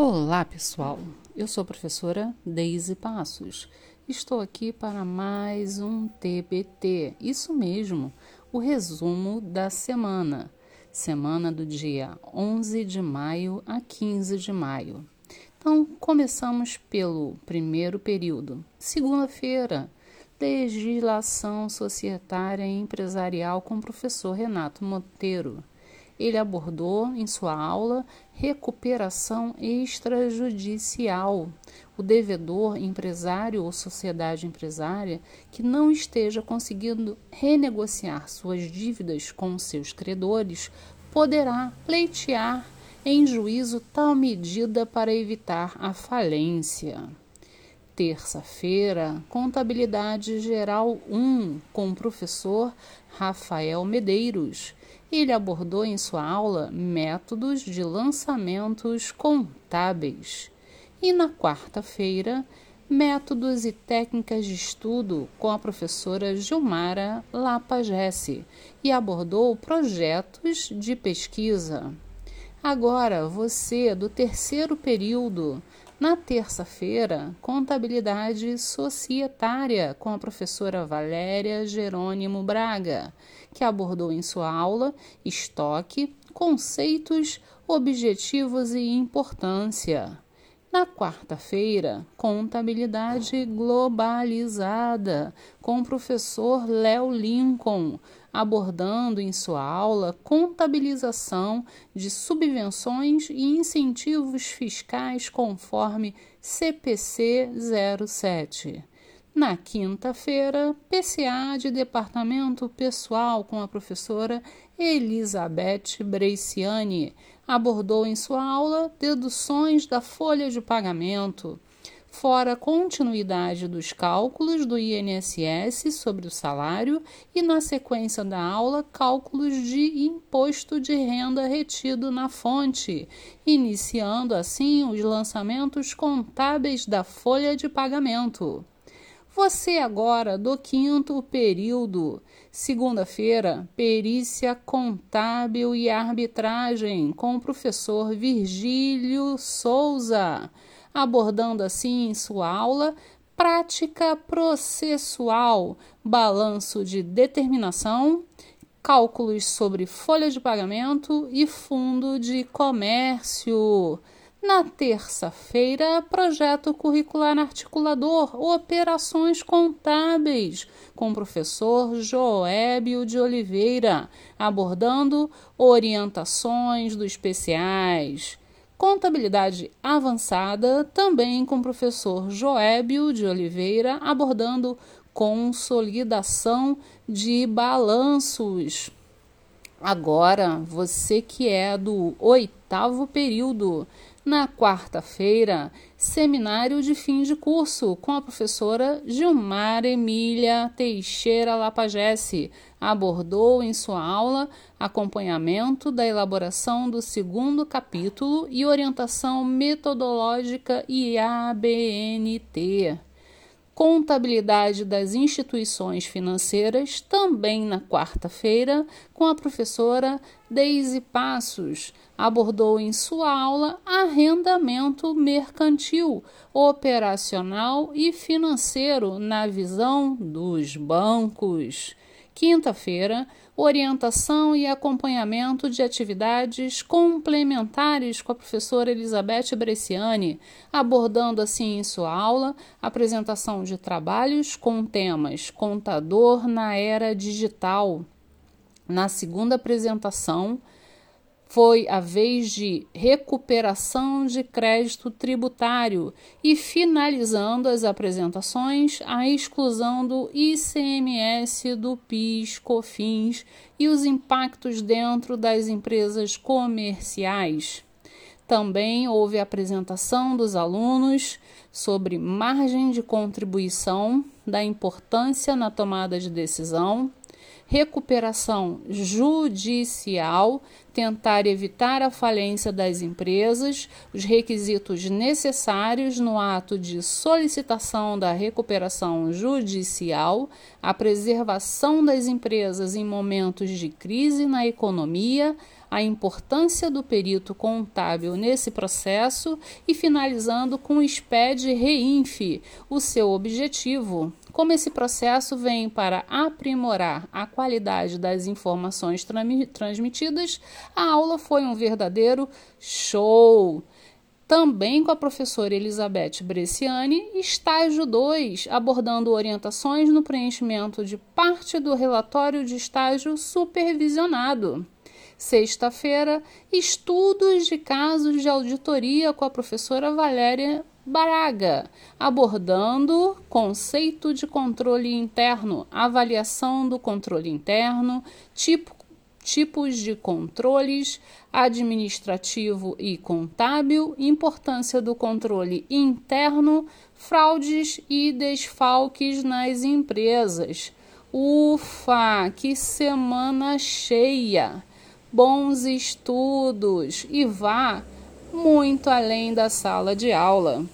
Olá, pessoal. Eu sou a professora Deise Passos. Estou aqui para mais um TBT. Isso mesmo, o resumo da semana. Semana do dia 11 de maio a 15 de maio. Então, começamos pelo primeiro período. Segunda-feira, legislação societária e empresarial com o professor Renato Monteiro. Ele abordou em sua aula recuperação extrajudicial. O devedor, empresário ou sociedade empresária que não esteja conseguindo renegociar suas dívidas com seus credores poderá pleitear em juízo tal medida para evitar a falência. Terça-feira, Contabilidade Geral 1, com o professor Rafael Medeiros. Ele abordou em sua aula métodos de lançamentos contábeis. E na quarta-feira, métodos e técnicas de estudo com a professora Gilmara Lapagesse e abordou projetos de pesquisa. Agora, você do terceiro período, na terça-feira, Contabilidade Societária com a professora Valéria Jerônimo Braga, que abordou em sua aula estoque, conceitos, objetivos e importância. Na quarta-feira, Contabilidade Globalizada, com o professor Léo Lincoln, abordando em sua aula contabilização de subvenções e incentivos fiscais conforme CPC 07. Na quinta-feira, PCA de Departamento Pessoal com a professora Elizabeth Breiciani abordou em sua aula deduções da folha de pagamento, fora continuidade dos cálculos do INSS sobre o salário e, na sequência da aula, cálculos de imposto de renda retido na fonte, iniciando assim os lançamentos contábeis da folha de pagamento. Você agora do quinto período, segunda-feira, perícia contábil e arbitragem com o professor Virgílio Souza, abordando assim em sua aula prática processual, balanço de determinação, cálculos sobre folha de pagamento e fundo de comércio. Na terça-feira, projeto curricular articulador Operações Contábeis, com o professor Joébio de Oliveira, abordando orientações dos especiais. Contabilidade avançada, também com o professor Joébio de Oliveira, abordando consolidação de balanços. Agora, você que é do oitavo período, na quarta-feira, seminário de fim de curso com a professora Gilmar Emília Teixeira Lapagesse. Abordou em sua aula acompanhamento da elaboração do segundo capítulo e orientação metodológica e ABNT. Contabilidade das instituições financeiras, também na quarta-feira, com a professora Deise Passos. Abordou em sua aula arrendamento mercantil, operacional e financeiro na visão dos bancos. Quinta-feira, orientação e acompanhamento de atividades complementares com a professora Elizabeth Bresciani, abordando assim em sua aula apresentação de trabalhos com temas contador na era digital. Na segunda apresentação, foi a vez de recuperação de crédito tributário e finalizando as apresentações a exclusão do ICMS do PIS, COFINS e os impactos dentro das empresas comerciais. Também houve a apresentação dos alunos sobre margem de contribuição, da importância na tomada de decisão, recuperação judicial, tentar evitar a falência das empresas, os requisitos necessários no ato de solicitação da recuperação judicial, a preservação das empresas em momentos de crise na economia, a importância do perito contábil nesse processo e finalizando com o SPED REINF, o seu objetivo. Como esse processo vem para aprimorar a qualidade das informações transmitidas, a aula foi um verdadeiro show! também com a professora Elizabeth Bresciani, estágio 2, abordando orientações no preenchimento de parte do relatório de estágio supervisionado. Sexta-feira, estudos de casos de auditoria com a professora Valéria Baraga, abordando conceito de controle interno, avaliação do controle interno, tipo tipos de controles administrativo e contábil, importância do controle interno, fraudes e desfalques nas empresas. Ufa, que semana cheia! Bons estudos e vá muito além da sala de aula.